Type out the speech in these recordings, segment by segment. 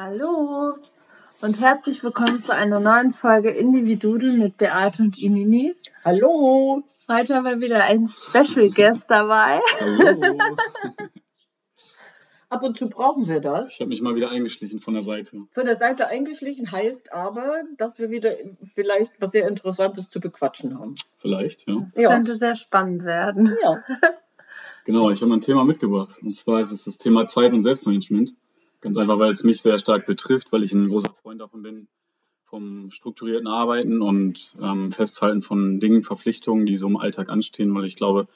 Hallo und herzlich willkommen zu einer neuen Folge Individudel mit Beate und Inini. Hallo! Heute haben wir wieder einen Special Guest dabei. Hallo. Ab und zu brauchen wir das. Ich habe mich mal wieder eingeschlichen von der Seite. Von der Seite eingeschlichen heißt aber, dass wir wieder vielleicht was sehr Interessantes zu bequatschen haben. Vielleicht, ja. Das könnte sehr spannend werden. Ja. Genau, ich habe ein Thema mitgebracht. Und zwar ist es das Thema Zeit- und Selbstmanagement. Ganz einfach, weil es mich sehr stark betrifft, weil ich ein großer Freund davon bin, vom strukturierten Arbeiten und ähm, Festhalten von Dingen, Verpflichtungen, die so im Alltag anstehen, weil ich glaube,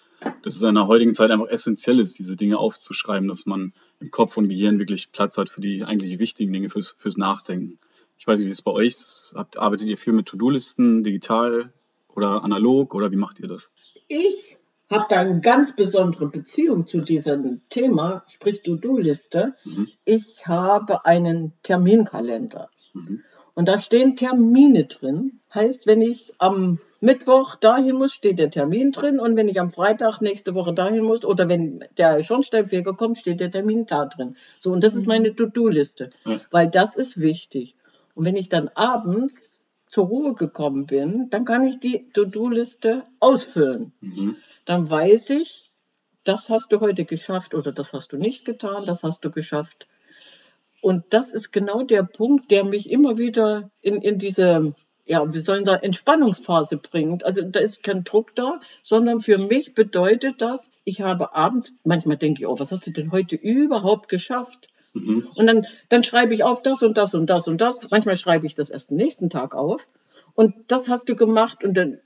dass es in der heutigen Zeit einfach essentiell ist, diese Dinge aufzuschreiben, dass man im Kopf und Gehirn wirklich Platz hat für die eigentlich wichtigen Dinge, fürs, fürs Nachdenken. Ich weiß nicht, wie es bei euch ist. Habt, arbeitet ihr viel mit To-Do-Listen, digital oder analog oder wie macht ihr das? Ich habe da eine ganz besondere Beziehung zu diesem Thema, sprich To-Do-Liste. Mhm. Ich habe einen Terminkalender. Mhm. Und da stehen Termine drin. Heißt, wenn ich am Mittwoch dahin muss, steht der Termin drin. Und wenn ich am Freitag nächste Woche dahin muss oder wenn der Schornsteinfeger kommt, steht der Termin da drin. So, und das ist meine To-Do-Liste. Ja. Weil das ist wichtig. Und wenn ich dann abends zur Ruhe gekommen bin, dann kann ich die To-Do-Liste ausfüllen. Mhm. Dann weiß ich, das hast du heute geschafft oder das hast du nicht getan, das hast du geschafft. Und das ist genau der Punkt, der mich immer wieder in, in diese, ja, wir sollen da Entspannungsphase bringt. Also da ist kein Druck da, sondern für mich bedeutet das, ich habe abends, manchmal denke ich, oh, was hast du denn heute überhaupt geschafft? Mhm. Und dann, dann schreibe ich auf das und das und das und das. Manchmal schreibe ich das erst am nächsten Tag auf. Und das hast du gemacht und dann,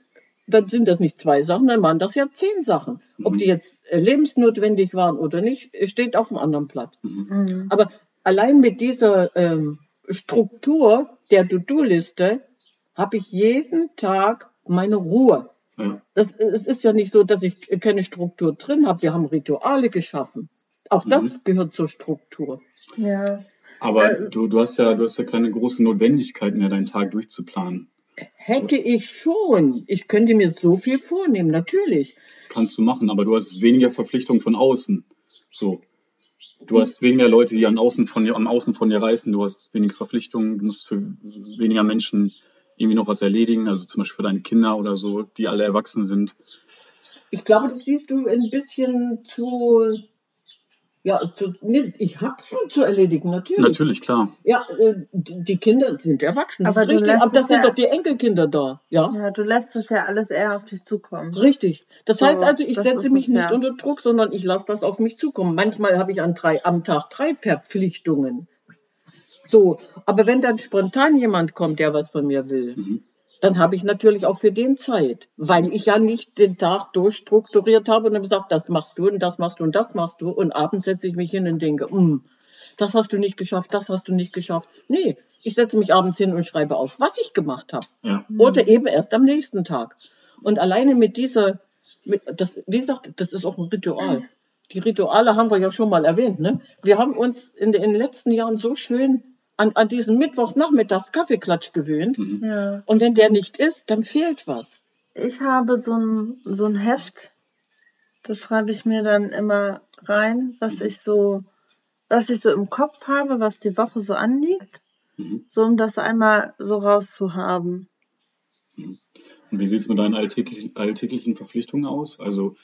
dann sind das nicht zwei Sachen, dann waren das ja zehn Sachen. Ob die jetzt äh, lebensnotwendig waren oder nicht, steht auf dem anderen Blatt. Mhm. Aber allein mit dieser ähm, Struktur der To-Do-Liste habe ich jeden Tag meine Ruhe. Ja. Das, es ist ja nicht so, dass ich keine Struktur drin habe. Wir haben Rituale geschaffen. Auch das Mhm. gehört zur Struktur. Ja. Aber Äh, du, du hast ja, du hast ja keine große Notwendigkeit mehr, deinen Tag durchzuplanen. Hätte ich schon. Ich könnte mir so viel vornehmen, natürlich. Kannst du machen, aber du hast weniger Verpflichtungen von außen. So. Du hast weniger Leute, die an außen von dir, am Außen von dir reißen. Du hast weniger Verpflichtungen. Du musst für weniger Menschen irgendwie noch was erledigen. Also zum Beispiel für deine Kinder oder so, die alle erwachsen sind. Ich glaube, das siehst du ein bisschen zu. Ja, zu, nee, ich habe schon zu erledigen, natürlich. Natürlich, klar. Ja, äh, die Kinder sind erwachsen, das Aber ist richtig. Aber das sind ja- doch die Enkelkinder da. Ja, ja, du lässt es ja alles eher auf dich zukommen. richtig. Das So, heißt also, ich setze mich nicht ja. unter Druck, sondern ich lasse das auf mich zukommen. Manchmal habe ich an drei, am Tag drei Verpflichtungen. So, aber wenn dann spontan jemand kommt, der was von mir will, Mhm. Dann habe ich natürlich auch für den Zeit, weil ich ja nicht den Tag durchstrukturiert habe und dann gesagt, das machst du und das machst du und das machst du und abends setze ich mich hin und denke, "Hm, das hast du nicht geschafft, das hast du nicht geschafft. Nee, ich setze mich abends hin und schreibe auf, was ich gemacht habe Ja. oder eben erst am nächsten Tag. Und alleine mit dieser, mit, das, wie gesagt, das ist auch ein Ritual. Die Rituale haben wir ja schon mal erwähnt. Ne? Wir haben uns in den letzten Jahren so schön an, an diesen Mittwochsnachmittags Kaffeeklatsch gewöhnt. Mhm. Ja. Und wenn der nicht ist, dann fehlt was. Ich habe so ein, so ein Heft, das schreibe ich mir dann immer rein, was ich so, was ich so im Kopf habe, was die Woche so anliegt, Mhm. so um das einmal so rauszuhaben. Und wie sieht es mit deinen alltäglichen, alltäglichen Verpflichtungen aus? Also,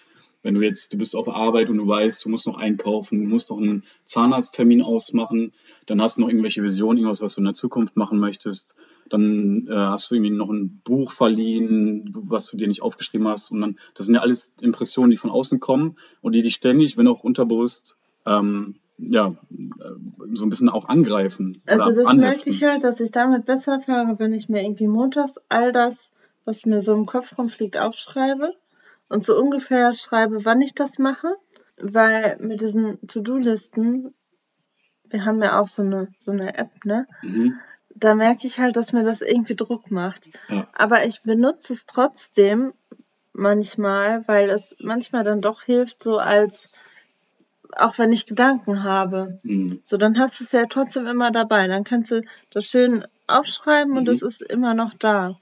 wenn du jetzt, du bist auf Arbeit und du weißt, du musst noch einkaufen, du musst noch einen Zahnarzttermin ausmachen, dann hast du noch irgendwelche Visionen, irgendwas, was du in der Zukunft machen möchtest, dann äh, hast du irgendwie noch ein Buch verliehen, was du dir nicht aufgeschrieben hast. Und dann, das sind ja alles Impressionen, die von außen kommen und die dich ständig, wenn auch unterbewusst, ähm, ja, äh, so ein bisschen auch angreifen. Also das anheften. merke ich halt, dass ich damit besser fahre, wenn ich mir irgendwie montags all das, was mir so im Kopf rumfliegt, aufschreibe und so ungefähr schreibe, wann ich das mache. Weil mit diesen To-Do-Listen, wir haben ja auch so eine, so eine App, ne? Mhm. Da merke ich halt, dass mir das irgendwie Druck macht. Ja. Aber ich benutze es trotzdem manchmal, weil es manchmal dann doch hilft, so als, auch wenn ich Gedanken habe. Mhm. So, dann hast du es ja trotzdem immer dabei. Dann kannst du das schön aufschreiben und Mhm. es ist immer noch da.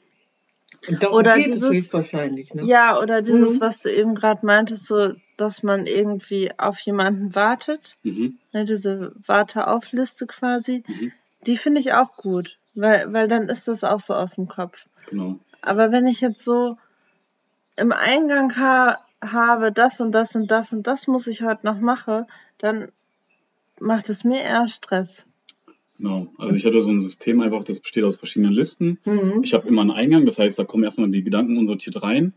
Darum Oder geht es dieses- höchstwahrscheinlich. Ne? Ja, oder dieses, Mhm. was du eben gerade meintest, so, dass man irgendwie auf jemanden wartet. Mhm. Ne, diese Warteaufliste quasi. Mhm. Die finde ich auch gut, weil, weil dann ist das auch so aus dem Kopf. Genau. Aber wenn ich jetzt so im Eingang ha habe, das und das und das und das muss ich heute noch machen, dann macht es mir eher Stress. Genau. Also ich hatte so ein System einfach, das besteht aus verschiedenen Listen. Mhm. Ich habe immer einen Eingang, das heißt, da kommen erstmal die Gedanken unsortiert rein.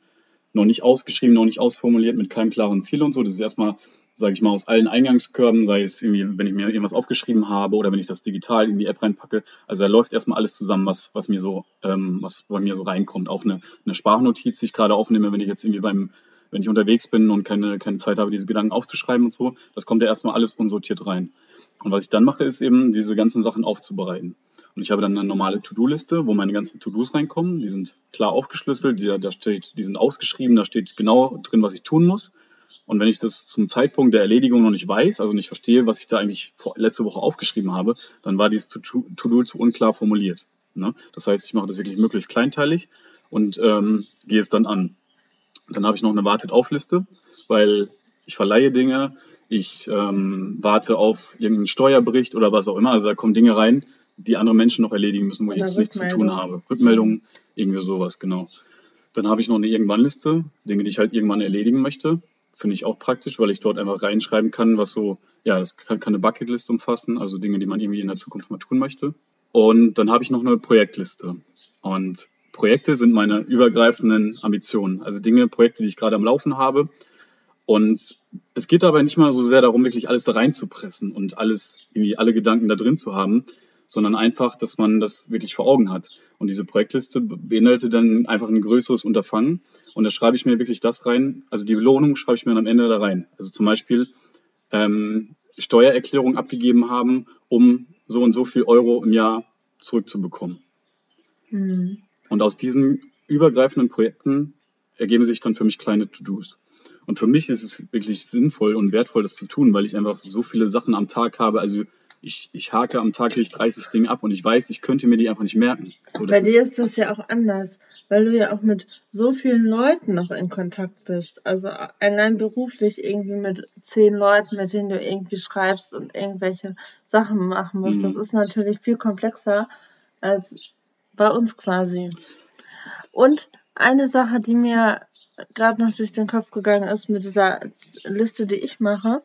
Noch nicht ausgeschrieben, noch nicht ausformuliert, mit keinem klaren Ziel und so. Das ist erstmal, sage ich mal, aus allen Eingangskörben, sei es irgendwie, wenn ich mir irgendwas aufgeschrieben habe oder wenn ich das digital in die App reinpacke. Also da läuft erstmal alles zusammen, was, was mir so, ähm, was bei mir so reinkommt. Auch eine, eine Sprachnotiz, die ich gerade aufnehme, wenn ich jetzt irgendwie beim, wenn ich unterwegs bin und keine, keine Zeit habe, diese Gedanken aufzuschreiben und so. Das kommt ja erstmal alles unsortiert rein. Und was ich dann mache, ist eben, diese ganzen Sachen aufzubereiten. Und ich habe dann eine normale To-Do-Liste, wo meine ganzen To-Dos reinkommen. Die sind klar aufgeschlüsselt, die, da steht, die sind ausgeschrieben, da steht genau drin, was ich tun muss. Und wenn ich das zum Zeitpunkt der Erledigung noch nicht weiß, also nicht verstehe, was ich da eigentlich vor, letzte Woche aufgeschrieben habe, dann war dieses To-Do zu unklar formuliert. Ne? Das heißt, ich mache das wirklich möglichst kleinteilig und ähm, gehe es dann an. Dann habe ich noch eine Wartet-auf-Liste, weil ich verleihe Dinge, ich ähm, warte auf irgendeinen Steuerbericht oder was auch immer. Also da kommen Dinge rein, die andere Menschen noch erledigen müssen, wo ich jetzt nichts zu tun habe. Rückmeldungen, irgendwie sowas, genau. Dann habe ich noch eine Irgendwann-Liste, Dinge, die ich halt irgendwann erledigen möchte. Finde ich auch praktisch, weil ich dort einfach reinschreiben kann, was so, ja, das kann, kann eine Bucketlist umfassen, also Dinge, die man irgendwie in der Zukunft mal tun möchte. Und dann habe ich noch eine Projektliste. Und Projekte sind meine übergreifenden Ambitionen. Also Dinge, Projekte, die ich gerade am Laufen habe. Und es geht dabei nicht mal so sehr darum, wirklich alles da reinzupressen und alles, irgendwie alle Gedanken da drin zu haben, sondern einfach, dass man das wirklich vor Augen hat. Und diese Projektliste beinhaltet dann einfach ein größeres Unterfangen. Und da schreibe ich mir wirklich das rein, also die Belohnung schreibe ich mir dann am Ende da rein. Also zum Beispiel ähm, Steuererklärung abgegeben haben, um so und so viel Euro im Jahr zurückzubekommen. Hm. Und aus diesen übergreifenden Projekten ergeben sich dann für mich kleine To-Dos. Und für mich ist es wirklich sinnvoll und wertvoll, das zu tun, weil ich einfach so viele Sachen am Tag habe. Also ich, ich hake am Tag wirklich 30 Dinge ab und ich weiß, ich könnte mir die einfach nicht merken. So, Bei dir ist, ist das ja auch anders, weil du ja auch mit so vielen Leuten noch in Kontakt bist. Also allein beruflich irgendwie mit zehn Leuten, mit denen du irgendwie schreibst und irgendwelche Sachen machen musst. Mhm. Das ist natürlich viel komplexer als bei uns quasi. Und eine Sache, die mir gerade noch durch den Kopf gegangen ist mit dieser Liste, die ich mache,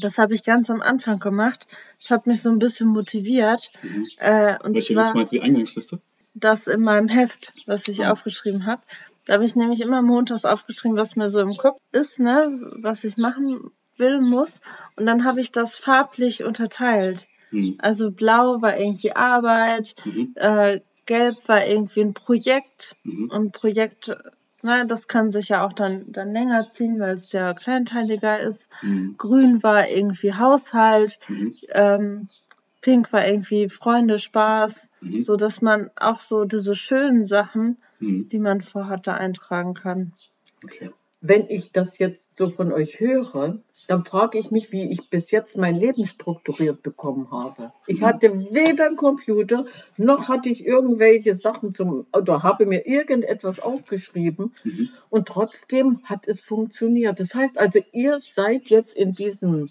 das habe ich ganz am Anfang gemacht. Das hat mich so ein bisschen motiviert. Mhm. Äh, und welche zwar Liste meinst du, die Eingangsliste? das in meinem Heft, was ich Ah. aufgeschrieben habe. Da habe ich nämlich immer montags aufgeschrieben, was mir so im Kopf ist, ne, was ich machen will, muss. Und dann habe ich das farblich unterteilt. Mhm. Also blau war irgendwie Arbeit, Mhm. äh, gelb war irgendwie ein Projekt. Mhm. Und Projekt, na, das kann sich ja auch dann, dann länger ziehen, weil es ja kleinteiliger ist. Mhm. Grün war irgendwie Haushalt, Mhm. ähm, pink war irgendwie Freunde, Spaß, Mhm. so dass man auch so diese schönen Sachen, Mhm. die man vorhatte, eintragen kann. Okay. Wenn ich das jetzt so von euch höre, dann frage ich mich, wie ich bis jetzt mein Leben strukturiert bekommen habe. Ich Mhm. hatte weder einen Computer, noch hatte ich irgendwelche Sachen zum, oder habe mir irgendetwas aufgeschrieben Mhm. und trotzdem hat es funktioniert. Das heißt also, ihr seid jetzt in diesem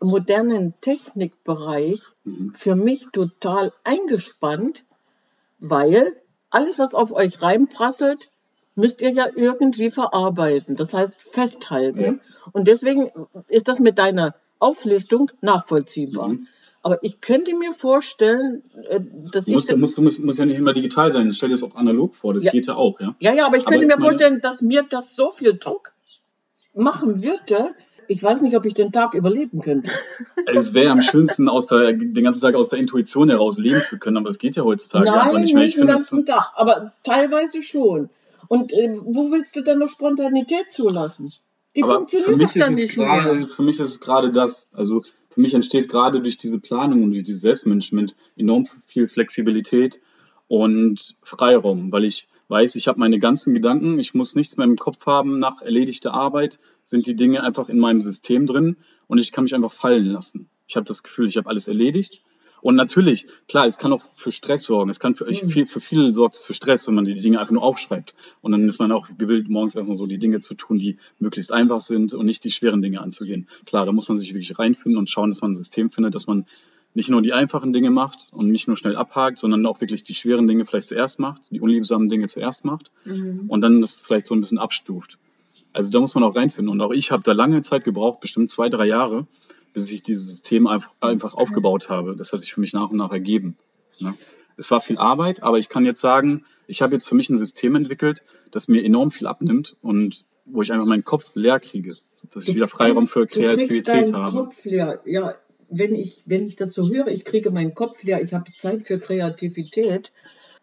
modernen Technikbereich Mhm. für mich total eingespannt, weil alles, was auf euch reinprasselt, müsst ihr ja irgendwie verarbeiten, das heißt festhalten. Ja. Und deswegen ist das mit deiner Auflistung nachvollziehbar. Mhm. Aber ich könnte mir vorstellen, äh, dass Muss, ich. muss, muss, muss ja nicht immer digital sein. Stell dir das auch analog vor. Das Ja. geht ja auch, ja. Ja, ja, aber ich Aber könnte mir meine- vorstellen, dass mir das so viel Druck machen würde. Ich weiß nicht, ob ich den Tag überleben könnte. Es wäre am schönsten, aus der, den ganzen Tag aus der Intuition heraus leben zu können, aber das geht ja heutzutage einfach Nein, nicht mehr. Ich nicht den es ganzen Tag, aber teilweise schon. Und äh, wo willst du denn noch Spontanität zulassen? Die aber funktioniert für mich doch dann nicht mehr. gerade, für mich ist es gerade das. Also für mich entsteht gerade durch diese Planung und durch dieses Selbstmanagement enorm viel Flexibilität und Freiraum, weil ich weiß, ich habe meine ganzen Gedanken, ich muss nichts mehr im Kopf haben nach erledigter Arbeit, sind die Dinge einfach in meinem System drin und ich kann mich einfach fallen lassen. Ich habe das Gefühl, ich habe alles erledigt. Und natürlich, klar, es kann auch für Stress sorgen. Es kann für, ich, Mhm. viel, für viele sorgt es für Stress, wenn man die Dinge einfach nur aufschreibt. Und dann ist man auch gewillt, morgens erstmal so die Dinge zu tun, die möglichst einfach sind und nicht die schweren Dinge anzugehen. Klar, da muss man sich wirklich reinfinden und schauen, dass man ein System findet, dass man nicht nur die einfachen Dinge macht und nicht nur schnell abhakt, sondern auch wirklich die schweren Dinge vielleicht zuerst macht, die unliebsamen Dinge zuerst macht Mhm. und dann das vielleicht so ein bisschen abstuft. Also da muss man auch reinfinden. Und auch ich habe da lange Zeit gebraucht, bestimmt zwei, drei Jahre, bis ich dieses System einfach, einfach aufgebaut habe. Das hat sich für mich nach und nach ergeben. Ne? Es war viel Arbeit, aber ich kann jetzt sagen, ich habe jetzt für mich ein System entwickelt, das mir enorm viel abnimmt und wo ich einfach meinen Kopf leer kriege, dass ich wieder Freiraum für Du Kreativität deinen habe. Kopf leer. Ja, wenn ich, wenn ich das so höre, ich kriege meinen Kopf leer, ich habe Zeit für Kreativität.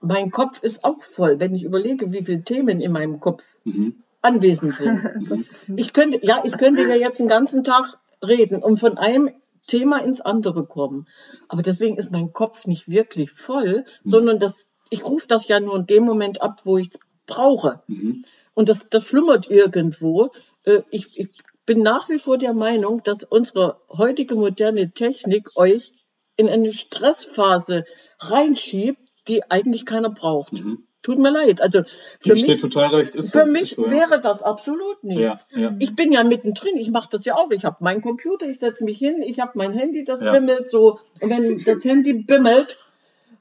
Mein Kopf ist auch voll, wenn ich überlege, wie viele Themen in meinem Kopf Mhm. anwesend sind. Stimmt. Ich könnte, ja, ich könnte ja jetzt den ganzen Tag reden und von einem Thema ins andere kommen. Aber deswegen ist mein Kopf nicht wirklich voll, sondern das, ich rufe das ja nur in dem Moment ab, wo ich es brauche. Mhm. Und das, das schlummert irgendwo. Äh, Ich, ich bin nach wie vor der Meinung, dass unsere heutige moderne Technik euch in eine Stressphase reinschiebt, die eigentlich keiner braucht. Mhm. Tut mir leid. Also für steht mich, total recht. Ist so, für ist mich so, ja. wäre das absolut nichts. Ja, ja. Ich bin ja mittendrin, ich mache das ja auch. Ich habe meinen Computer, ich setze mich hin, ich habe mein Handy, das bimmelt so. Und wenn das Handy bimmelt,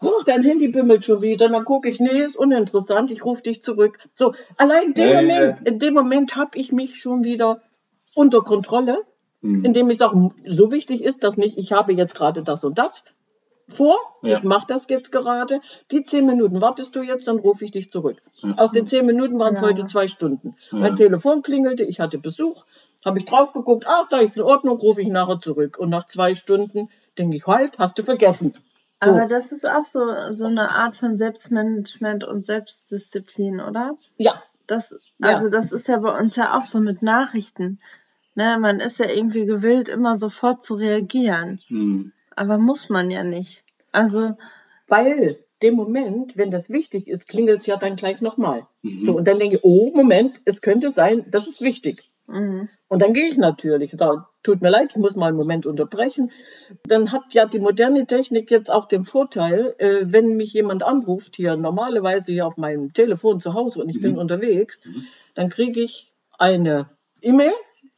oh, dein Handy bimmelt schon wieder, dann gucke ich, nee, ist uninteressant, ich rufe dich zurück. So, allein in dem Moment, in dem Moment habe ich mich schon wieder unter Kontrolle, Mhm. indem ich sage, so wichtig ist das nicht, ich habe jetzt gerade das und das vor, Ja. ich mache das jetzt gerade, die zehn Minuten wartest du jetzt, dann rufe ich dich zurück. Ja. Aus den zehn Minuten waren es Ja. heute zwei Stunden. Ja. Mein Telefon klingelte, ich hatte Besuch, habe ich drauf geguckt, ah, sag ich, ist in Ordnung, rufe ich nachher zurück. Und nach zwei Stunden denke ich, halt, hast du vergessen. So. Aber das ist auch so, so eine Art von Selbstmanagement und Selbstdisziplin, oder? Ja, Das, Ja. also das ist ja bei uns ja auch so mit Nachrichten. Ne, man ist ja irgendwie gewillt, immer sofort zu reagieren. Mhm. Aber muss man ja nicht. Also, weil dem Moment, wenn das wichtig ist, klingelt es ja dann gleich nochmal. Mhm. So, und dann denke ich, oh, Moment, es könnte sein, das ist wichtig. mh. Und dann gehe ich natürlich. Sage, tut mir leid, ich muss mal einen Moment unterbrechen. Dann hat ja die moderne Technik jetzt auch den Vorteil, äh, wenn mich jemand anruft, hier normalerweise hier auf meinem Telefon zu Hause und ich bin Mhm. unterwegs, Mhm. dann kriege ich eine E-Mail.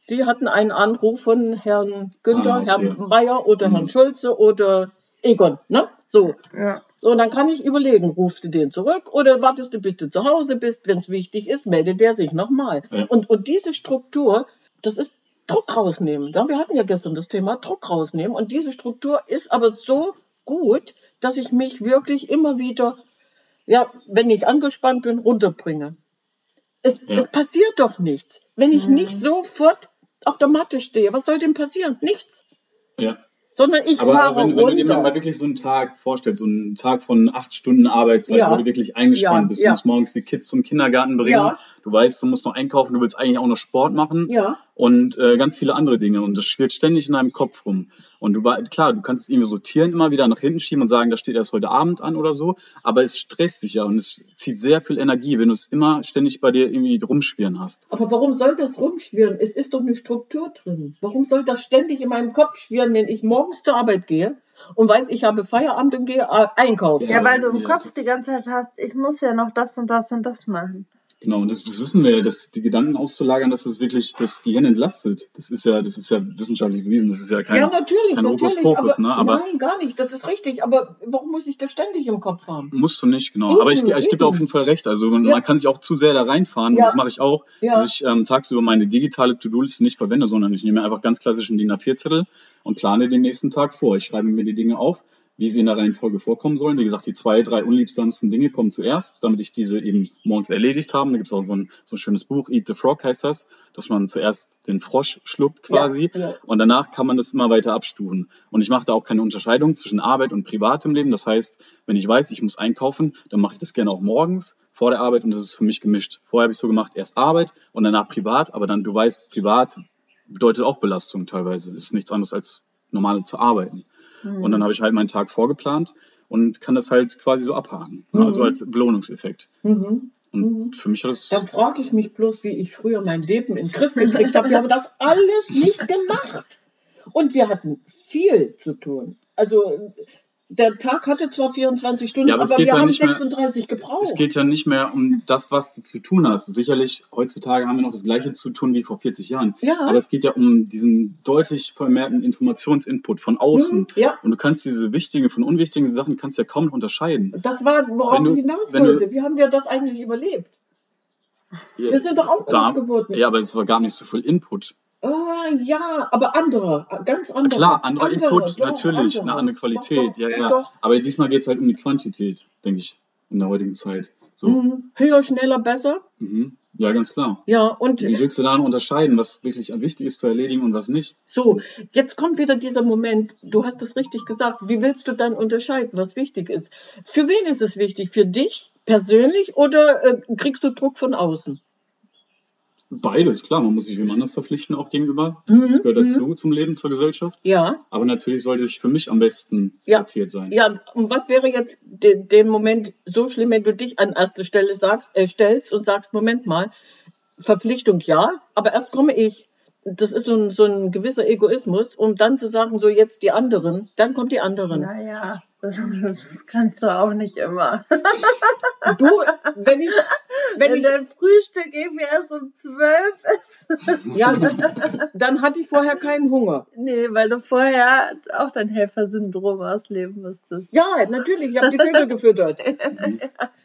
Sie hatten einen Anruf von Herrn Günther, Ah, okay. Herrn Mayer oder Mhm. Herrn Schulze oder Egon. Ne? So. ja. So, und dann kann ich überlegen, rufst du den zurück oder wartest du, bis du zu Hause bist? Wenn es wichtig ist, meldet der sich nochmal. Ja. Und, und diese Struktur, das ist Druck rausnehmen. Wir hatten ja gestern das Thema Druck rausnehmen. Und diese Struktur ist aber so gut, dass ich mich wirklich immer wieder, ja, wenn ich angespannt bin, runterbringe. Es, Ja. es passiert doch nichts. Wenn ich Mhm. nicht sofort auf der Matte stehe, was soll denn passieren? Nichts. Ja. Sondern ich Aber fahre wenn, wenn du dir mal wirklich so einen Tag vorstellst, so einen Tag von acht Stunden Arbeitszeit, Ja. wo du wirklich eingespannt Ja, bist, du musst morgens die Kids zum Kindergarten bringen, du weißt, du musst noch einkaufen, du willst eigentlich auch noch Sport machen ja. Und äh, ganz viele andere Dinge und das schwirrt ständig in deinem Kopf rum. Und du war- klar, du kannst es irgendwie sortieren, immer wieder nach hinten schieben und sagen, das steht erst heute Abend an oder so, aber es stresst dich ja und es zieht sehr viel Energie, wenn du es immer ständig bei dir irgendwie rumschwirren hast. Aber warum soll das rumschwirren? Es ist doch eine Struktur drin. Warum soll das ständig in meinem Kopf schwirren, wenn ich morgens zur Arbeit gehe und weiß, ich habe Feierabend und gehe äh, einkaufen? ja, weil du im ja. Kopf die ganze Zeit hast, ich muss ja noch das und das und das machen. Genau, und das, das wissen wir ja, dass die Gedanken auszulagern, dass das wirklich das Gehirn entlastet. Das ist ja, das ist ja wissenschaftlich bewiesen. Das ist ja kein, ja, natürlich, kein natürlich. Hokuspokus, aber, ne? Aber nein, gar nicht. Das ist richtig. Aber warum muss ich das ständig im Kopf haben? musst du nicht, genau. Eben, aber ich, ich gebe dir auf jeden Fall recht. Also man, Ja. man kann sich auch zu sehr da reinfahren. Ja. Und das mache ich auch, Ja. dass ich ähm, tagsüber meine digitale To-Do-Liste nicht verwende, sondern ich nehme einfach ganz klassischen DIN A4-Zettel und plane den nächsten Tag vor. Ich schreibe mir die Dinge auf, wie sie in der Reihenfolge vorkommen sollen. Wie gesagt, die zwei, drei unliebsamsten Dinge kommen zuerst, damit ich diese eben morgens erledigt habe. Da gibt es auch so ein, so ein schönes Buch, Eat the Frog heißt das, dass man zuerst den Frosch schluckt quasi. Ja, ja. Und danach kann man das immer weiter abstufen. Und ich mache da auch keine Unterscheidung zwischen Arbeit und privatem Leben. Das heißt, wenn ich weiß, ich muss einkaufen, dann mache ich das gerne auch morgens vor der Arbeit und das ist für mich gemischt. Vorher habe ich so gemacht, erst Arbeit und danach privat, aber dann, du weißt, privat bedeutet auch Belastung teilweise. Das ist nichts anderes als normal zu arbeiten. Und dann habe ich halt meinen Tag vorgeplant und kann das halt quasi so abhaken. Mhm. Also als Belohnungseffekt. Mhm. Und für mich hat das. Dann frage ich mich bloß, wie ich früher mein Leben in den Griff gekriegt habe. Wir haben das alles nicht gemacht. Und wir hatten viel zu tun. Also der Tag hatte zwar 24 Stunden, Ja, aber aber, wir ja haben nicht mehr- 36 gebraucht. Es geht ja nicht mehr um das, was du zu tun hast. Sicherlich, heutzutage haben wir noch das Gleiche zu tun wie vor 40 Jahren. Ja. Aber es geht ja um diesen deutlich vermehrten Informationsinput von außen. Mhm, ja. Und du kannst diese wichtigen von unwichtigen Sachen kannst ja kaum noch unterscheiden. das war, worauf du- ich hinaus du- wollte. Wie haben wir das eigentlich überlebt? Wir sind doch auch groß Da- geworden. Ja, aber es war gar nicht so viel Input. Ah, ja, aber andere, ganz andere. Klar, anderer Andere, Input, doch, natürlich, eine andere Qualität. Doch, ja, ja, doch. Aber diesmal geht es halt um die Quantität, denke ich, in der heutigen Zeit. So. Mhm. Höher, schneller, besser. Mhm. Ja, ganz klar. Ja, und Wie willst du da noch unterscheiden, was wirklich wichtig ist zu erledigen und was nicht? so, jetzt kommt wieder dieser Moment, du hast es richtig gesagt, wie willst du dann unterscheiden, was wichtig ist? Für wen ist es wichtig? Für dich persönlich oder äh, kriegst du Druck von außen? Beides, klar, man muss sich wem anders verpflichten, auch gegenüber. Das Mhm, gehört dazu, zum Leben, zur Gesellschaft. Ja, Aber natürlich sollte es für mich am besten Ja. sortiert sein. ja, und was wäre jetzt de den Moment so schlimm, wenn du dich an erste Stelle sagst, äh, stellst und sagst, Moment mal, Verpflichtung ja, aber erst komme ich. Das ist so ein, so ein gewisser Egoismus, um dann zu sagen, so jetzt die anderen, dann kommt die anderen. Naja, das, das kannst du auch nicht immer. Du, wenn ich, wenn Wenn ich, dein Frühstück irgendwie erst um zwölf ist. ja, dann hatte ich vorher keinen Hunger. Nee, weil du vorher auch dein Helfersyndrom ausleben müsstest. Ja, natürlich, ich habe die Vögel gefüttert.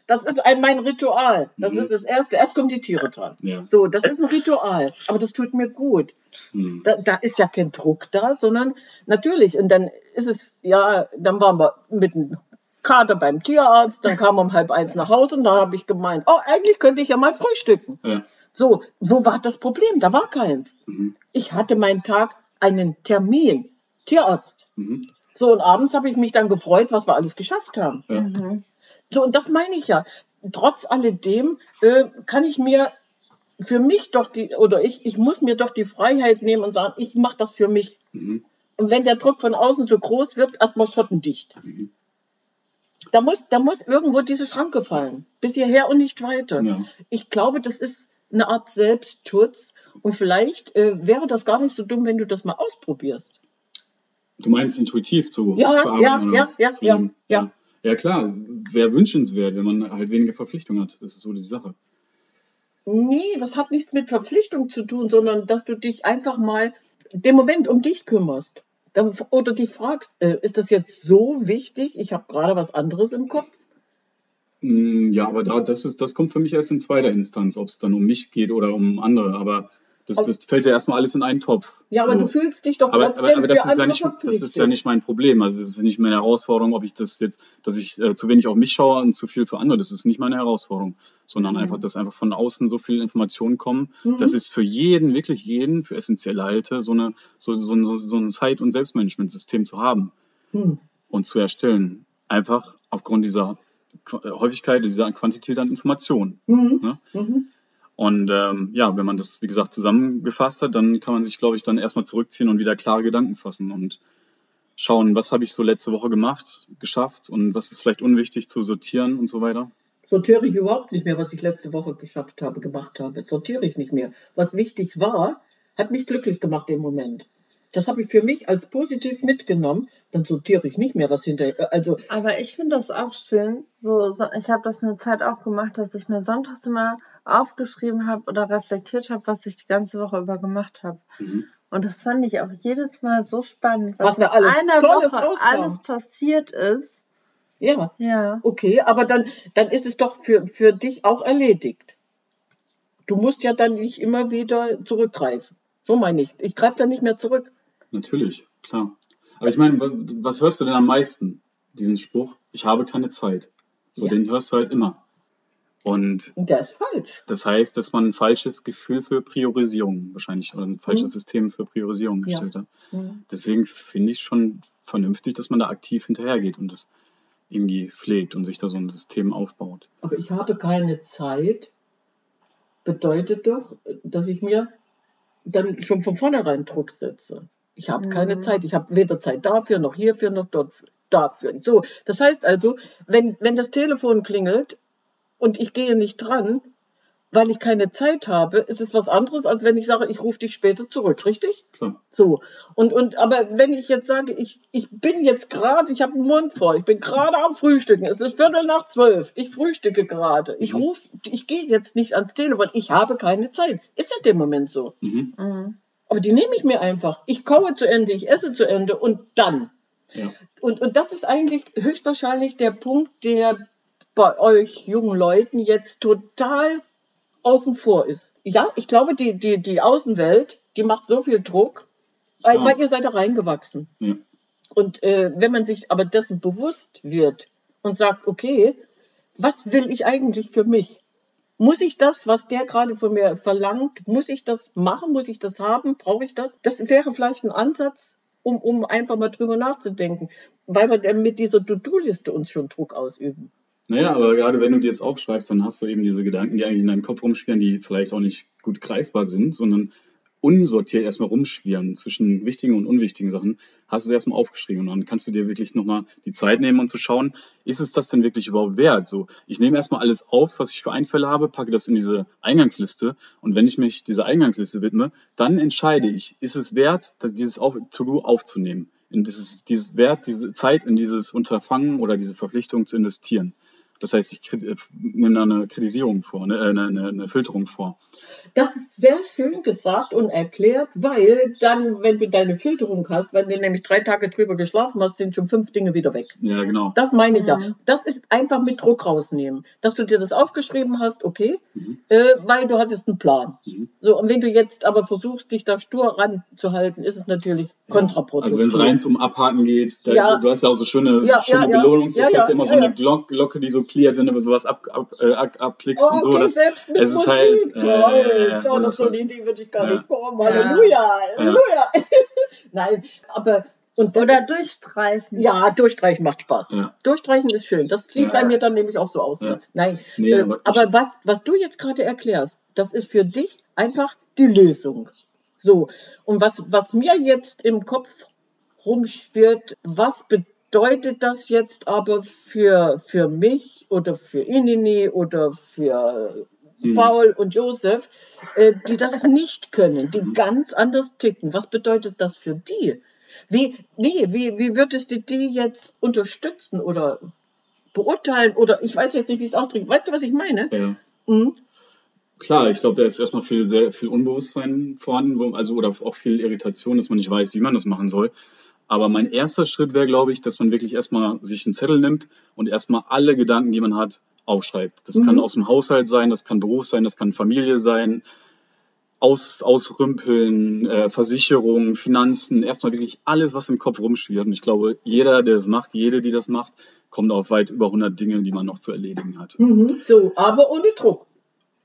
Das ist ein, mein Ritual. Das Mhm. ist das Erste. Erst kommen die Tiere dran. Ja. So, das ist ein Ritual. Aber das tut mir gut. Hm. Da, da ist ja kein Druck da, sondern natürlich. Und dann ist es, ja, dann waren wir mit dem Kater beim Tierarzt, dann kam um halb eins nach Hause und dann habe ich gemeint, oh, eigentlich könnte ich ja mal frühstücken. Ja. So, wo war das Problem? Da war keins. Mhm. Ich hatte meinen Tag einen Termin, Tierarzt. Mhm. So, und abends habe ich mich dann gefreut, was wir alles geschafft haben. Ja. Mhm. So, und das meine ich ja. Trotz alledem äh, kann ich mir für mich doch die, oder ich, ich muss mir doch die Freiheit nehmen und sagen, ich mache das für mich. Mhm. Und wenn der Druck von außen so groß wird, erstmal schottendicht. Mhm. Da muss, da muss irgendwo diese Schranke fallen. Bis hierher und nicht weiter. Ja. Ich glaube, das ist eine Art Selbstschutz. Und vielleicht äh, wäre das gar nicht so dumm, wenn du das mal ausprobierst. Du meinst intuitiv zu, Ja, zu arbeiten? ja, ja, ja, ja, ja. Ja, klar, wäre wünschenswert, wenn man halt weniger Verpflichtungen hat. Das ist so die Sache. Nee, das hat nichts mit Verpflichtung zu tun, sondern dass du dich einfach mal den Moment um dich kümmerst. Dann- Oder dich fragst, äh, ist das jetzt so wichtig? Ich habe gerade was anderes im Kopf. Mm, Ja, aber da, das, ist, das kommt für mich erst in zweiter Instanz, ob es dann um mich geht oder um andere. Aber das, Aber- das fällt ja erstmal alles in einen Topf. Ja, aber du fühlst dich doch Aber, trotzdem aber, aber das, ist ja nicht, das ist ja nicht mein Problem. Also das ist nicht meine Herausforderung, ob ich das jetzt, dass ich äh, zu wenig auf mich schaue und zu viel für andere. Das ist nicht meine Herausforderung, sondern Mhm. einfach, dass einfach von außen so viele Informationen kommen. Mhm. Das ist für jeden, wirklich jeden, für essentielle halte, so, eine, so, so, so, so ein Zeit- und Selbstmanagementsystem zu haben Hm. und zu erstellen. Einfach aufgrund dieser Häufigkeit, dieser Quantität an Informationen. Mhm. Ne? Und ähm, ja, wenn man das, wie gesagt, zusammengefasst hat, dann kann man sich, glaube ich, dann erstmal zurückziehen und wieder klare Gedanken fassen und schauen, was habe ich so letzte Woche gemacht, geschafft und was ist vielleicht unwichtig zu sortieren und so weiter. Sortiere ich überhaupt nicht mehr, was ich letzte Woche geschafft habe, gemacht habe. Sortiere ich nicht mehr. Was wichtig war, hat mich glücklich gemacht im Moment. Das habe ich für mich als positiv mitgenommen. Dann sortiere ich nicht mehr, was hinterher. Also, Aber ich finde das auch schön. So, so ich habe das eine Zeit auch gemacht, dass ich mir sonntags immer aufgeschrieben habe oder reflektiert habe, was ich die ganze Woche über gemacht habe. Mhm. Und das fand ich auch jedes Mal so spannend, Was was, da in alles einer Tolles Woche rauskam. alles passiert ist. ja, Ja. okay, aber dann, dann ist es doch für, für dich auch erledigt. Du musst ja dann nicht immer wieder zurückgreifen. So meine ich. Ich greife dann nicht mehr zurück. Natürlich, klar. Aber ich meine, wa- was hörst du denn am meisten? Diesen Spruch, ich habe keine Zeit. So, Ja. den hörst du halt immer. Und der ist falsch. das heißt, dass man ein falsches Gefühl für Priorisierung wahrscheinlich oder ein falsches Mhm. System für Priorisierung Ja. gestellt hat. Mhm. Deswegen finde ich schon vernünftig, dass man da aktiv hinterhergeht und das irgendwie pflegt und sich da so ein System aufbaut. Aber ich habe keine Zeit, bedeutet doch, dass ich mir dann schon von vornherein Druck setze. Ich habe keine Mhm. Zeit. Ich habe weder Zeit dafür, noch hierfür, noch dort dafür. So, das heißt also, wenn, wenn das Telefon klingelt und ich gehe nicht dran, weil ich keine Zeit habe, ist es was anderes, als wenn ich sage, ich rufe dich später zurück, richtig? Klar. So. Und, und aber wenn ich jetzt sage, ich, ich bin jetzt gerade, ich habe einen Mund voll, ich bin gerade am Frühstücken, es ist Viertel nach zwölf, ich frühstücke gerade, ich Mhm. rufe, ich gehe jetzt nicht ans Telefon, ich habe keine Zeit. Ist ja dem Moment so. Mhm. Mhm. Aber die nehme ich mir einfach. Ich kaue zu Ende, ich esse zu Ende und dann. Ja. Und, und das ist eigentlich höchstwahrscheinlich der Punkt, der bei euch jungen Leuten jetzt total außen vor ist. Ja, ich glaube, die, die, die Außenwelt, die macht so viel Druck, weil, weil ihr seid da reingewachsen. Ja. Und äh, wenn man sich aber dessen bewusst wird und sagt, okay, was will ich eigentlich für mich? Muss ich das, was der gerade von mir verlangt, muss ich das machen? Muss ich das haben? Brauche ich das? Das wäre vielleicht ein Ansatz, um, um einfach mal drüber nachzudenken, weil wir dann mit dieser To-Do-Liste uns schon Druck ausüben. Naja, aber gerade wenn du dir das aufschreibst, dann hast du eben diese Gedanken, die eigentlich in deinem Kopf rumschwirren, die vielleicht auch nicht gut greifbar sind, sondern unsortiert erstmal rumschwirren zwischen wichtigen und unwichtigen Sachen, hast du es erstmal aufgeschrieben und dann kannst du dir wirklich nochmal die Zeit nehmen und zu schauen, ist es das denn wirklich überhaupt wert? So, ich nehme erstmal alles auf, was ich für Einfälle habe, packe das in diese Eingangsliste und wenn ich mich dieser Eingangsliste widme, dann entscheide ich, ist es wert, dieses To-Do aufzunehmen, in dieses, dieses Wert, diese Zeit in dieses Unterfangen oder diese Verpflichtung zu investieren. Das heißt, ich äh, nehme da eine Kritisierung vor, ne, äh, eine, eine, eine Filterung vor. Das ist sehr schön gesagt und erklärt, weil dann, wenn du deine Filterung hast, wenn du nämlich drei Tage drüber geschlafen hast, sind schon fünf Dinge wieder weg. Ja, genau. Das meine ich ja. Mhm. Das ist einfach mit Druck rausnehmen. Dass du dir das aufgeschrieben hast, okay, Mhm. äh, weil du hattest einen Plan. Mhm. So, und wenn du jetzt aber versuchst, dich da stur ranzuhalten, ist es natürlich kontraproduktiv. Also wenn es rein zum Abhaken geht, da, Ja. du hast ja auch so schöne, Ja, schöne ja, ja. Belohnungseffekte, Ja, ja, immer so ja, eine ja. Glock, Glocke, die so klärt, wenn du sowas ab, ab, äh, ab, abklickst Oh, und so. okay, Das, selbst mit es ist Musik. halt, Toll, äh, ja, toll, das auf so eine ist- Idee würde ich gar ja. nicht kommen. Ja. Halleluja, Halleluja. Nein, aber Oder ist, durchstreichen. ja, durchstreichen macht Spaß. Ja. Durchstreichen ist schön. Das sieht Ja. bei mir dann nämlich auch so aus. Ja. Ne? Nein, Nee, äh, aber aber was, was du jetzt gerade erklärst, das ist für dich einfach die Lösung. So, und was, was mir jetzt im Kopf rumschwirrt, was bedeutet das jetzt aber für, für mich oder für Inini oder für Mhm. Paul und Josef, äh, die das nicht können, die ganz anders ticken. Was bedeutet das für die? Wie, nee, wie, wie würdest du die jetzt unterstützen oder beurteilen oder ich weiß jetzt nicht, wie ich es ausdrücke. Weißt du, was ich meine? ja. Mhm. Klar, ich glaube, da ist erstmal viel, sehr viel Unbewusstsein vorhanden, also oder auch viel Irritation, dass man nicht weiß, wie man das machen soll. Aber mein erster Schritt wäre, glaube ich, dass man wirklich erstmal sich einen Zettel nimmt und erstmal alle Gedanken, die man hat, aufschreibt. Das kann Mhm. aus dem Haushalt sein, das kann Beruf sein, das kann Familie sein, aus, ausrümpeln, äh, Versicherung, Finanzen, erstmal wirklich alles, was im Kopf rumschwirrt. Und ich glaube, jeder, der das macht, jede, die das macht, kommt auf weit über 100 Dinge, die man noch zu erledigen hat. Mhm. So, aber ohne Druck.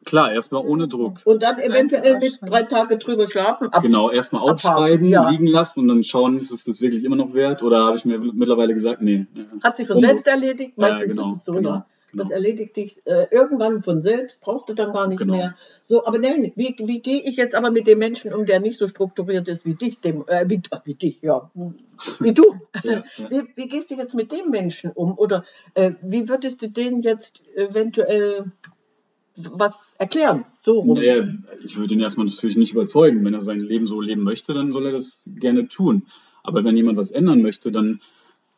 Klar, erstmal ohne Druck. Und dann eventuell mit drei Tage drüber schlafen. Ab Genau, erstmal aufschreiben, ja. liegen lassen und dann schauen, ist es das wirklich immer noch wert oder habe ich mir mittlerweile gesagt, nee. Hat sich von Unbe- selbst erledigt. Ja, Meistens genau, ist es so, genau, ja. genau. Das erledigt dich äh, irgendwann von selbst, brauchst du dann gar nicht Genau. mehr. So, aber nein, wie, wie gehe ich jetzt aber mit dem Menschen um, der nicht so strukturiert ist wie dich, dem, äh, wie, äh, wie dich, ja, wie du? Ja, ja. Wie, wie gehst du jetzt mit dem Menschen um? Oder äh, wie würdest du den jetzt eventuell was erklären? So rum. Naja, ich würde ihn erstmal natürlich nicht überzeugen. Wenn er sein Leben so leben möchte, dann soll er das gerne tun. Aber wenn jemand was ändern möchte, dann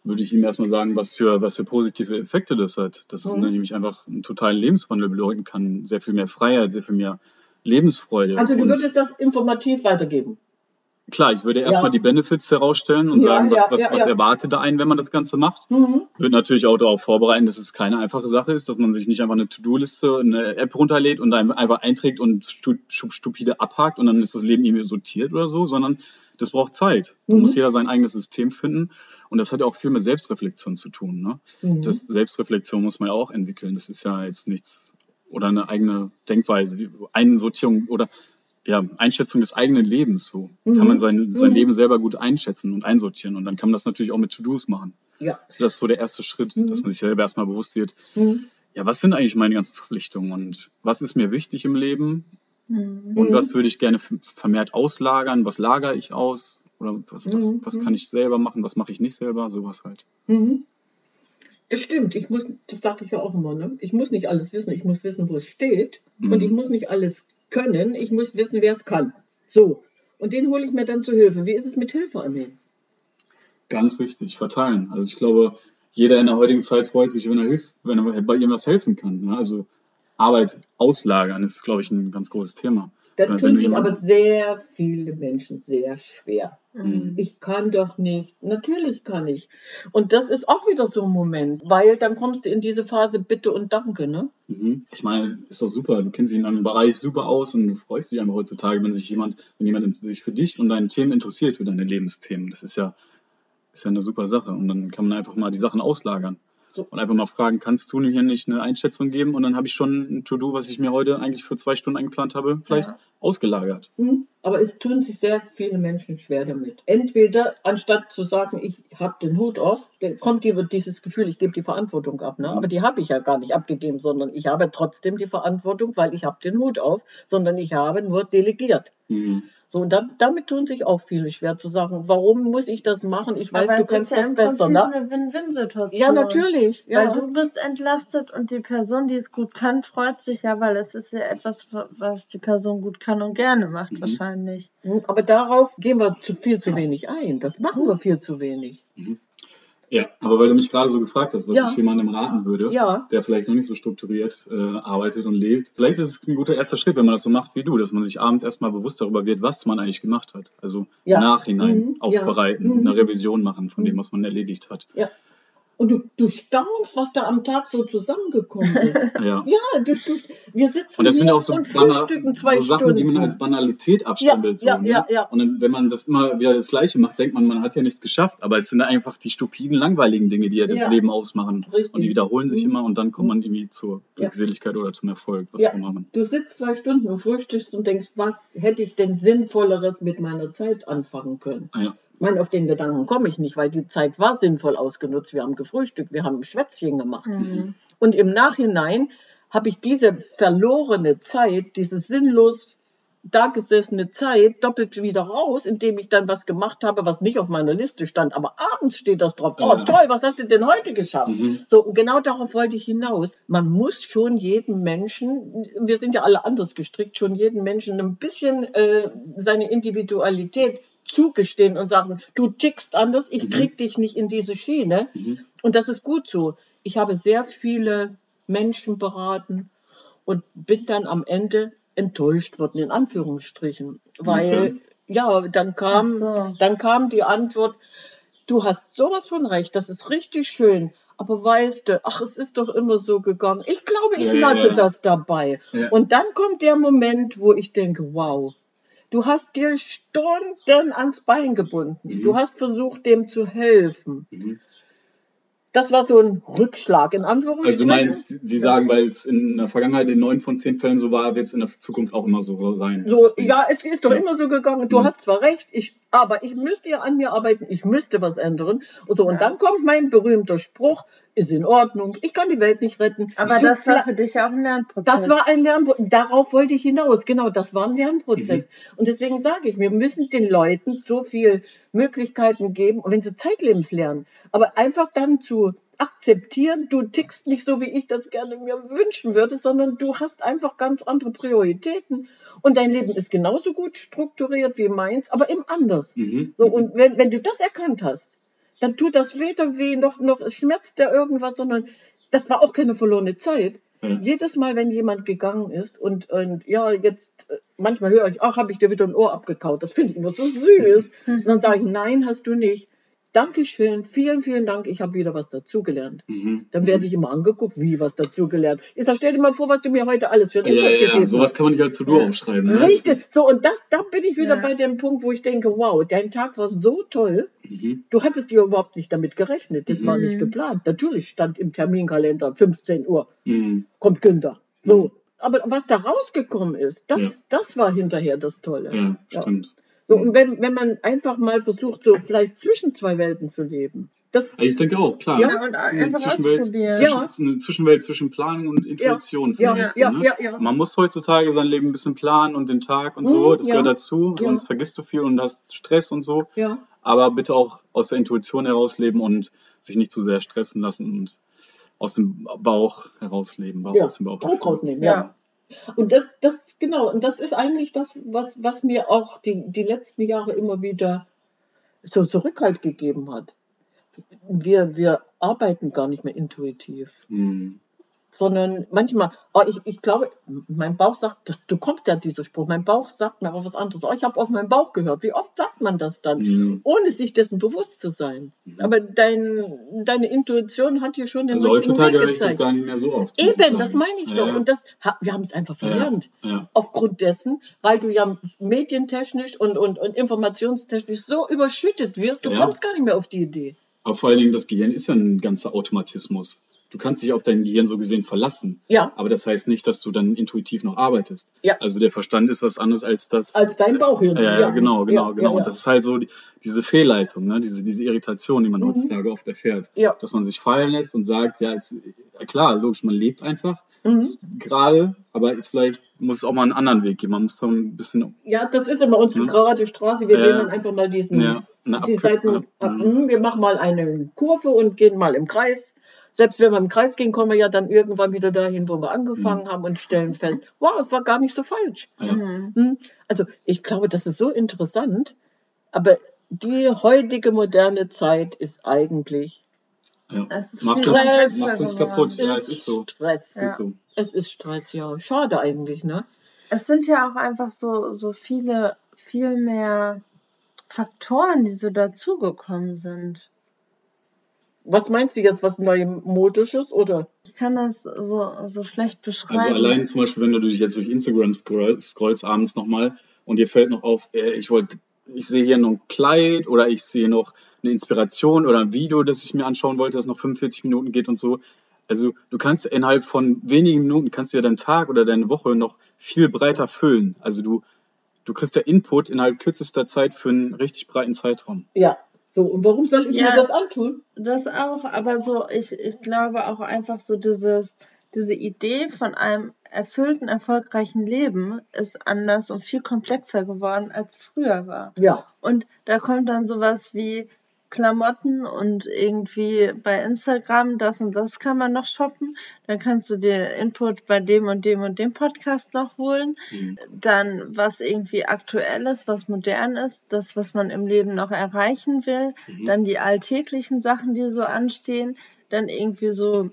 würde ich ihm erstmal sagen, was für, was für positive Effekte das hat. Dass es Mhm. nämlich einfach einen totalen Lebenswandel bedeuten kann. Sehr viel mehr Freiheit, sehr viel mehr Lebensfreude. Also du würdest das informativ weitergeben. Klar, ich würde erstmal Ja. die Benefits herausstellen und Ja, sagen, was, ja, was, ja, was ja. erwartet da einen, wenn man das Ganze macht. Mhm. Würde natürlich auch darauf vorbereiten, dass es keine einfache Sache ist, dass man sich nicht einfach eine To-Do-Liste, eine App runterlädt und dann einfach einträgt und stu stu- stupide abhakt und dann ist das Leben irgendwie sortiert oder so, sondern das braucht Zeit. Da Mhm. muss jeder sein eigenes System finden und das hat auch viel mit Selbstreflexion zu tun. Ne? Mhm. Das Selbstreflexion muss man ja auch entwickeln. Das ist ja jetzt nichts oder eine eigene Denkweise, wie Einsortierung oder ja, Einschätzung des eigenen Lebens. So Mhm. kann man sein, sein Mhm. Leben selber gut einschätzen und einsortieren und dann kann man das natürlich auch mit To-Dos machen. Ja. Also das ist so der erste Schritt, Mhm. dass man sich selber erstmal bewusst wird, Mhm. ja, was sind eigentlich meine ganzen Verpflichtungen und was ist mir wichtig im Leben Mhm. und was würde ich gerne vermehrt auslagern, was lagere ich aus oder was, was, Mhm. was kann ich selber machen, was mache ich nicht selber, sowas halt. Mhm. Das stimmt, ich muss, das sage ich ja auch immer, ne? Ich muss nicht alles wissen, ich muss wissen, wo es steht. Mhm. Und ich muss nicht alles können, ich muss wissen, wer es kann. So. Und den hole ich mir dann zu Hilfe. Wie ist es mit Hilfe annehmen? Ganz wichtig, verteilen. Also ich glaube, jeder in der heutigen Zeit freut sich, wenn er hilft, wenn er bei irgendwas helfen kann. Ne? Also Arbeit auslagern ist, glaube ich, ein ganz großes Thema. Da wenn tun sich aber sehr viele Menschen sehr schwer. Mhm. Ich kann doch nicht. Natürlich kann ich. Und das ist auch wieder so ein Moment, weil dann kommst du in diese Phase Bitte und Danke, ne? Mhm. Ich meine, ist doch super. Du kennst dich in einem Bereich super aus und du freust dich einfach heutzutage, wenn sich jemand, wenn jemand sich für dich und deine Themen interessiert, für deine Lebensthemen. Das ist ja, ist ja eine super Sache. Und dann kann man einfach mal die Sachen auslagern. Und einfach mal fragen, kannst du mir hier nicht eine Einschätzung geben? Und dann habe ich schon ein To-Do, was ich mir heute eigentlich für zwei Stunden eingeplant habe, vielleicht Ja. ausgelagert. Hm, Aber es tun sich sehr viele Menschen schwer damit. Entweder, anstatt zu sagen, ich habe den Hut auf, dann kommt dir dieses Gefühl, ich gebe die Verantwortung ab. Ne? Aber die habe ich ja gar nicht abgegeben, sondern ich habe trotzdem die Verantwortung, weil ich habe den Hut auf, sondern ich habe nur delegiert. Mhm. So, und da, damit tun sich auch viele schwer zu sagen, warum muss ich das machen? Ich weiß, Aber du kannst ist ja das im besser. Prinzip Ne? eine Win-Win-Situation. Ja, natürlich. Weil Ja. du bist entlastet und die Person, die es gut kann, freut sich ja, weil es ist ja etwas, was die Person gut kann und gerne macht, Mhm. wahrscheinlich. Hm, Aber darauf gehen wir zu viel zu wenig ein. Das machen wir viel zu wenig. Ja, aber weil du mich gerade so gefragt hast, was Ja. ich jemandem raten würde, Ja. der vielleicht noch nicht so strukturiert äh, arbeitet und lebt, vielleicht ist es ein guter erster Schritt, wenn man das so macht wie du, dass man sich abends erstmal bewusst darüber wird, was man eigentlich gemacht hat. Also Ja. im Nachhinein Mhm, aufbereiten, Mhm. eine Revision machen von dem, was man erledigt hat. Und du, du staunst, was da am Tag so zusammengekommen ist. Ja. Ja, du, du, wir sitzen Und das sind auch so, zwei so Sachen, die man als Banalität abstempelt. Ja, so, ja, ne? ja. Und dann, wenn man das immer wieder das Gleiche macht, denkt man, man hat ja nichts geschafft. Aber es sind einfach die stupiden, langweiligen Dinge, die ja das. Leben ausmachen. Richtig. Und die wiederholen sich Mhm. immer und dann kommt man irgendwie zur. Glückseligkeit oder zum Erfolg, was Ja. man. Du sitzt zwei Stunden und frühstückst und denkst, was hätte ich denn Sinnvolleres mit meiner Zeit anfangen können? Ja. Ich meine, auf den Gedanken komme ich nicht, weil die Zeit war sinnvoll ausgenutzt. Wir haben gefrühstückt, wir haben ein Schwätzchen gemacht. Mhm. Und im Nachhinein habe ich diese verlorene Zeit, diese sinnlos dagesessene Zeit doppelt wieder raus, indem ich dann was gemacht habe, was nicht auf meiner Liste stand. Aber abends steht das drauf. Oh, toll, was hast du denn heute geschafft? Mhm. So, genau darauf wollte ich hinaus. Man muss schon jedem Menschen, wir sind ja alle anders gestrickt, schon jedem Menschen ein bisschen äh, seine Individualität zugestehen und sagen, du tickst anders, ich Mhm. krieg dich nicht in diese Schiene. Mhm. Und das ist gut so. Ich habe sehr viele Menschen beraten und bin dann am Ende enttäuscht worden, in Anführungsstrichen. Weil, Inwiefern? ja, dann kam, so. dann kam die Antwort, du hast sowas von recht, das ist richtig schön. Aber weißt du, ach, es ist doch immer so gegangen. Ich glaube, ich ja, lasse ja. das dabei. Ja. Und dann kommt der Moment, wo ich denke, wow, du hast dir Stunden ans Bein gebunden. Mhm. Du hast versucht, dem zu helfen. Mhm. Das war so ein Rückschlag, in Also Anführungsstrichen. du meinst, Sie sagen, weil es in der Vergangenheit in neun von zehn Fällen so war, wird es in der Zukunft auch immer so sein. So, Deswegen- ja, es ist doch Ja. immer so gegangen. Du Mhm. hast zwar recht, ich, aber ich müsste ja an mir arbeiten, ich müsste was ändern. Und, so, und Ja. dann kommt mein berühmter Spruch, ist in Ordnung, ich kann die Welt nicht retten. Aber Du das war für dich auch ein Lernprozess. das war ein Lernprozess. Darauf wollte ich hinaus. Genau, das war ein Lernprozess. Mhm. Und deswegen sage ich, wir müssen den Leuten so viel Möglichkeiten geben, wenn sie zeitlebens lernen. Aber einfach dann zu akzeptieren, du tickst nicht so, wie ich das gerne mir wünschen würde, sondern du hast einfach ganz andere Prioritäten. Und dein Leben ist genauso gut strukturiert wie meins, aber eben anders. Mhm. So, und wenn, wenn du das erkannt hast, dann tut das weder weh noch, noch schmerzt dir irgendwas, sondern das war auch keine verlorene Zeit. Ja. Jedes Mal, wenn jemand gegangen ist und, und ja, jetzt, äh, manchmal höre ich, ach, habe ich dir wieder ein Ohr abgekaut. Das finde ich immer so süß. Und dann sage ich, nein, hast du nicht. Dankeschön, vielen, vielen Dank, ich habe wieder was dazugelernt. Mhm. Dann werde ich immer angeguckt, wie was dazugelernt. Ich sage, stell dir mal vor, was du mir heute alles für ein Ja, ja, ja, sowas kann man nicht als To-Do Ja. aufschreiben. Ne? Richtig. So, und das, da bin ich wieder Ja. bei dem Punkt, wo ich denke, wow, dein Tag war so toll. Mhm. Du hattest dir überhaupt nicht damit gerechnet. Das war Mhm. nicht geplant. Natürlich stand im Terminkalender 15 Uhr, Mhm. kommt Günther. So. Aber was da rausgekommen ist, das, Ja. das war hinterher das Tolle. Ja, Ja. stimmt. So, und wenn, wenn man einfach mal versucht, so vielleicht zwischen zwei Welten zu leben. Das, ich denke auch, klar. Ja, und eine, Zwischenwelt, zwischen, Ja. eine Zwischenwelt zwischen Planung und Intuition. ja, ja, so, ne? ja, ja. Man muss heutzutage sein Leben ein bisschen planen und den Tag und so, Mhm, das ja. gehört dazu, Ja. sonst vergisst du viel und hast Stress und so. ja. aber bitte auch aus der Intuition herausleben und sich nicht zu sehr stressen lassen und aus dem Bauch herausleben. Bauch Ja, aus dem Bauch. Druck rausnehmen, ja. Und das, das, genau, und das ist eigentlich das, was, was mir auch die, die letzten Jahre immer wieder so Zurückhalt gegeben hat. Wir, wir arbeiten gar nicht mehr intuitiv, Hm. Sondern manchmal, oh, ich, ich glaube, mein Bauch sagt, das, du kommst ja dieser Spruch, mein Bauch sagt mir auch was anderes. Oh, ich habe auf meinen Bauch gehört. Wie oft sagt man das dann, Mhm. ohne sich dessen bewusst zu sein? Aber dein, deine Intuition hat dir schon den Also richtigen heutzutage Weg höre ich das gezeigt. gar nicht mehr so oft. Eben, das meine ich Ja, doch. ja. Und das, wir haben es einfach verlernt. ja. Aufgrund dessen, weil du ja medientechnisch und, und, und informationstechnisch so überschüttet wirst, du kommst gar nicht mehr auf die Idee. Aber vor allen Dingen, das Gehirn ist ja ein ganzer Automatismus. Du kannst dich auf dein Gehirn so gesehen verlassen. Ja. Aber das heißt nicht, dass du dann intuitiv noch arbeitest. Ja. Also der Verstand ist was anderes als das. Als dein Bauchhirn. ja, ja, genau, genau, Ja, genau. ja, Und ja. das ist halt so die, diese Fehlleitung, ne? diese, diese Irritation, die man Mhm. heutzutage oft erfährt. Ja. Dass man sich fallen lässt und sagt, ja, ist, klar, logisch, man lebt einfach. Mhm. Gerade, aber vielleicht muss es auch mal einen anderen Weg gehen. Man muss da ein bisschen. Ja, das ist immer unsere Hm. gerade Straße. Wir Ja. gehen dann einfach mal diesen, Ja, die Seiten ab. Mhm. Hm, Wir machen mal eine Kurve und gehen mal im Kreis. Selbst wenn wir im Kreis gehen, kommen wir ja dann irgendwann wieder dahin, wo wir angefangen haben und stellen fest, wow, es war gar nicht so falsch. Ja. Mhm. Hm, Also ich glaube, das ist so interessant, aber die heutige moderne Zeit ist eigentlich Ja. Es ist Macht viel uns, Stress macht uns kaputt. Ja, es ist so. Stress. Es ist so. Es ist Stress, ja. Schade eigentlich, ne? Es sind ja auch einfach so, so viele, viel mehr Faktoren, die so dazugekommen sind. Was meinst du jetzt, was Neumodisches oder? Ich kann das so, so schlecht beschreiben. Also allein zum Beispiel, wenn du dich jetzt durch Instagram scroll, scrollst abends nochmal und dir fällt noch auf, äh, ich wollte, ich sehe hier noch ein Kleid oder ich sehe noch eine Inspiration oder ein Video, das ich mir anschauen wollte, das noch 45 Minuten geht und so. Also du kannst innerhalb von wenigen Minuten kannst du ja deinen Tag oder deine Woche noch viel breiter füllen. Also du, du kriegst ja Input innerhalb kürzester Zeit für einen richtig breiten Zeitraum. Ja. So, und warum soll ich Ja. mir das antun? Das auch, aber so, ich, ich glaube auch einfach so dieses, diese Idee von einem erfüllten, erfolgreichen Leben ist anders und viel komplexer geworden, als es früher war. Ja. Und da kommt dann sowas wie Klamotten und irgendwie bei Instagram das und das kann man noch shoppen. Dann kannst du dir Input bei dem und dem und dem Podcast noch holen. Mhm. Dann was irgendwie aktuell ist, was modern ist, das, was man im Leben noch erreichen will. Mhm. Dann die alltäglichen Sachen, die so anstehen. Dann irgendwie so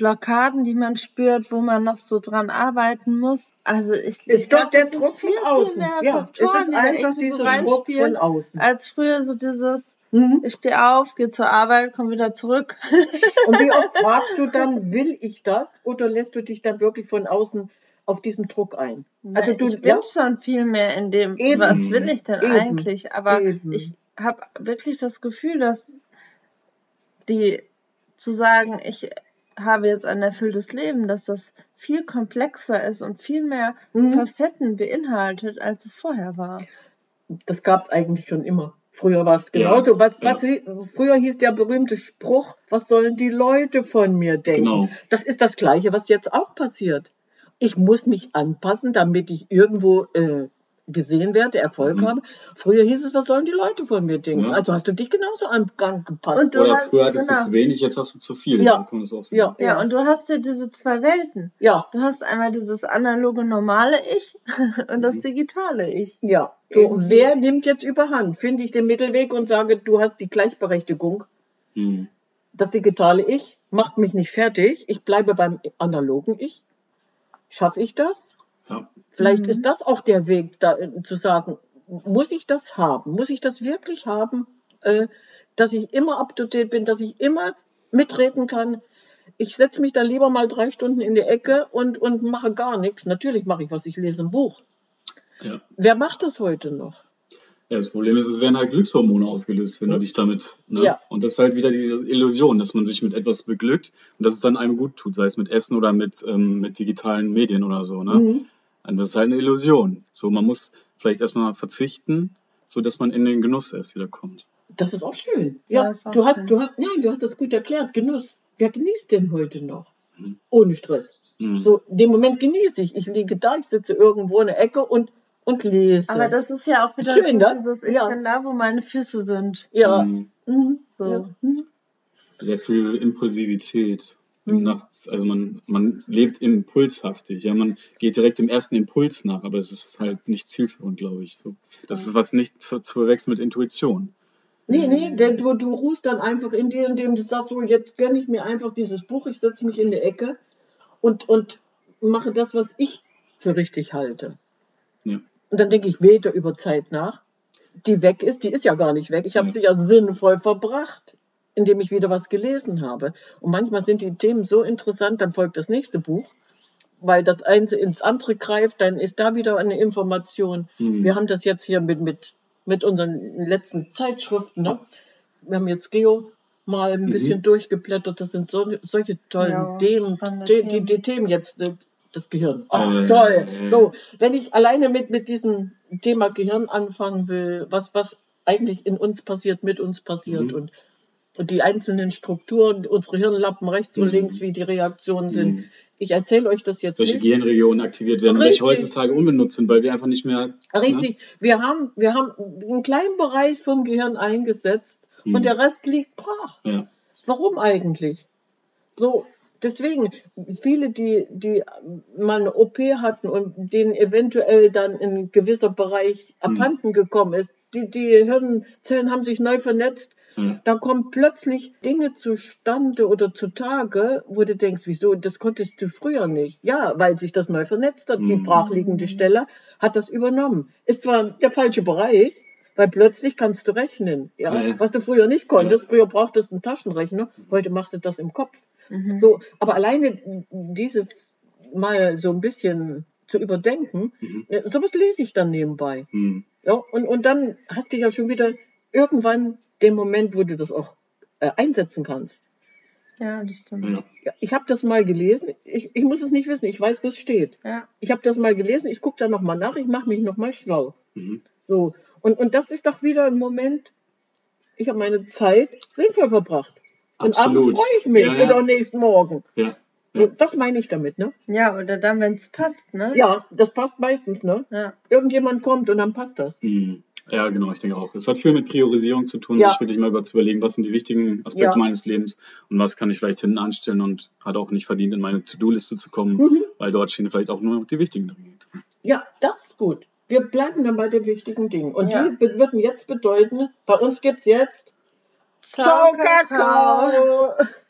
Blockaden, die man spürt, wo man noch so dran arbeiten muss. Also ich, ich Ist doch glaub, der Druck von außen. Ja, es Faktoren, ist die da einfach so dieser Druck von außen. als früher so dieses, Mhm. ich stehe auf, gehe zur Arbeit, komme wieder zurück. Und wie oft fragst du dann, will ich das? Oder lässt du dich dann wirklich von außen auf diesen Druck ein? Also du, ich bin ja, schon viel mehr in dem, Eben. was will ich denn Eben. eigentlich? Aber Eben. ich habe wirklich das Gefühl, dass die zu sagen, ich habe jetzt ein erfülltes Leben, dass das viel komplexer ist und viel mehr Mhm. Facetten beinhaltet, als es vorher war. das gab es eigentlich schon immer. Früher war es Ja, genauso. was, ja. was, hi- Früher hieß der berühmte Spruch, was sollen die Leute von mir denken? Genau. Das ist das Gleiche, was jetzt auch passiert. Ich muss mich anpassen, damit ich irgendwo äh, gesehen werde, Erfolg Mhm. habe. Früher hieß es, was sollen die Leute von mir denken? Ja. Also hast du dich genauso angepasst. Und du Oder hast- früher hattest genau. du zu wenig, jetzt hast du zu viel. Ja. Ja. Ja, und du hast ja diese zwei Welten. ja, Du hast einmal dieses analoge normale Ich und das Mhm. digitale Ich. ja. So, wer nimmt jetzt überhand? Finde ich den Mittelweg und sage, du hast die Gleichberechtigung. Mhm. Das digitale Ich macht mich nicht fertig. Ich bleibe beim analogen Ich. Schaffe ich das? Ja. Vielleicht Mhm. ist das auch der Weg, da, äh, zu sagen, muss ich das haben? Muss ich das wirklich haben, äh, dass ich immer up to date bin, dass ich immer mitreden kann? Ich setze mich dann lieber mal drei Stunden in die Ecke und, und mache gar nichts. Natürlich mache ich was, ich lese ein Buch. Ja. Wer macht das heute noch? Ja, das Problem ist, es werden halt Glückshormone ausgelöst, wenn du dich damit. Ne? Ja. Und das ist halt wieder diese Illusion, dass man sich mit etwas beglückt und dass es dann einem gut tut, sei es mit Essen oder mit, ähm, mit digitalen Medien oder so. Ne? Mhm. Und das ist halt eine Illusion. So, man muss vielleicht erstmal verzichten, so dass man in den Genuss erst wieder kommt. Das ist auch schön. Ja, Ja, du hast, schön. du hast, nein, du hast das gut erklärt. Genuss. Wer genießt denn heute noch? Mhm. Ohne Stress. Mhm. So, den Moment genieße ich. Ich liege da, ich sitze irgendwo in der Ecke und und lese. Aber das ist ja auch wieder Schön, so ne? dieses, ich Ja. bin da, wo meine Füße sind. ja. Mhm. Mhm. So. Ja. Mhm. Sehr viel Impulsivität. Mhm. Nachts, also man, man lebt impulshaftig, ja, man geht direkt dem ersten Impuls nach, aber es ist halt nicht zielführend, glaube ich. So. Das ist was nicht zu zu verwechseln mit Intuition. Nee, nee, denn du, du ruhst dann einfach in dir, indem du sagst, so, jetzt gönne ich mir einfach dieses Buch, ich setze mich in die Ecke und, und mache das, was ich für richtig halte. Ja. Und dann denke ich weder über Zeit nach, die weg ist, die ist ja gar nicht weg. Ich habe Ja. sie ja sinnvoll verbracht, indem ich wieder was gelesen habe. Und manchmal sind die Themen so interessant, dann folgt das nächste Buch, weil das eine ins andere greift, dann ist da wieder eine Information. Mhm. Wir haben das jetzt hier mit, mit, mit unseren letzten Zeitschriften. Ne? Wir haben jetzt Geo mal ein Mhm. bisschen durchgeblättert. Das sind so, solche tollen Ja, Themen, die, die, Themen. die Themen jetzt, äh, das Gehirn. Ach, Äh, toll. äh. So, wenn ich alleine mit, mit diesem Thema Gehirn anfangen will, was, was eigentlich in uns passiert, mit uns passiert Mhm. und die einzelnen Strukturen, unsere Hirnlappen rechts und Mhm. links, wie die Reaktionen sind. Mhm. Ich erzähle euch das jetzt Welche nicht. Gehirnregionen aktiviert werden, Richtig. welche heutzutage unbenutzt sind, weil wir einfach nicht mehr. Richtig, wir haben, wir haben einen kleinen Bereich vom Gehirn eingesetzt Mhm. und der Rest liegt brach. Ne? Ja. Warum eigentlich? So, deswegen, viele, die, die mal eine OP hatten und denen eventuell dann ein gewisser Bereich abhanden gekommen ist, die, die Hirnzellen haben sich neu vernetzt, Ja. da kommen plötzlich Dinge zustande oder zutage, wo du denkst, wieso, das konntest du früher nicht. Ja, weil sich das neu vernetzt hat. Die Mhm. brachliegende Stelle hat das übernommen. Ist zwar der falsche Bereich, weil plötzlich kannst du rechnen, ja, Ja, ja. was du früher nicht konntest. Früher brauchtest du einen Taschenrechner, heute machst du das im Kopf. Mhm. So, aber alleine dieses mal so ein bisschen zu überdenken, Mhm. äh, sowas lese ich dann nebenbei. Mhm. Ja, und, und dann hast du ja schon wieder irgendwann den Moment, wo du das auch äh, einsetzen kannst. Ja, das stimmt. Ja. Ja, ich habe das mal gelesen, ich, ich muss es nicht wissen, ich weiß, wo es steht. Ja. Ich habe das mal gelesen, ich gucke da nochmal nach, ich mache mich nochmal schlau. Mhm. So, und, und das ist doch wieder ein Moment, ich habe meine Zeit sinnvoll verbracht. Und abends Absolut. freue ich mich Ja, ja. oder am nächsten Morgen. Ja. So, das meine ich damit, ne? Ja, oder dann, wenn es passt, ne? Ja, das passt meistens, ne? Ja. Irgendjemand kommt und dann passt das. Mhm. Ja, genau, ich denke auch. Es hat viel mit Priorisierung zu tun, Ja. sich wirklich mal über zu überlegen, was sind die wichtigen Aspekte Ja. meines Lebens und was kann ich vielleicht hinten anstellen und hat auch nicht verdient, in meine To-Do-Liste zu kommen, Mhm. weil dort stehen vielleicht auch nur die wichtigen Dinge. drin. Ja, das ist gut. Wir bleiben dann bei den wichtigen Dingen. Und Ja. die würden jetzt bedeuten, bei uns gibt's jetzt Tchau, o cacau. cacau.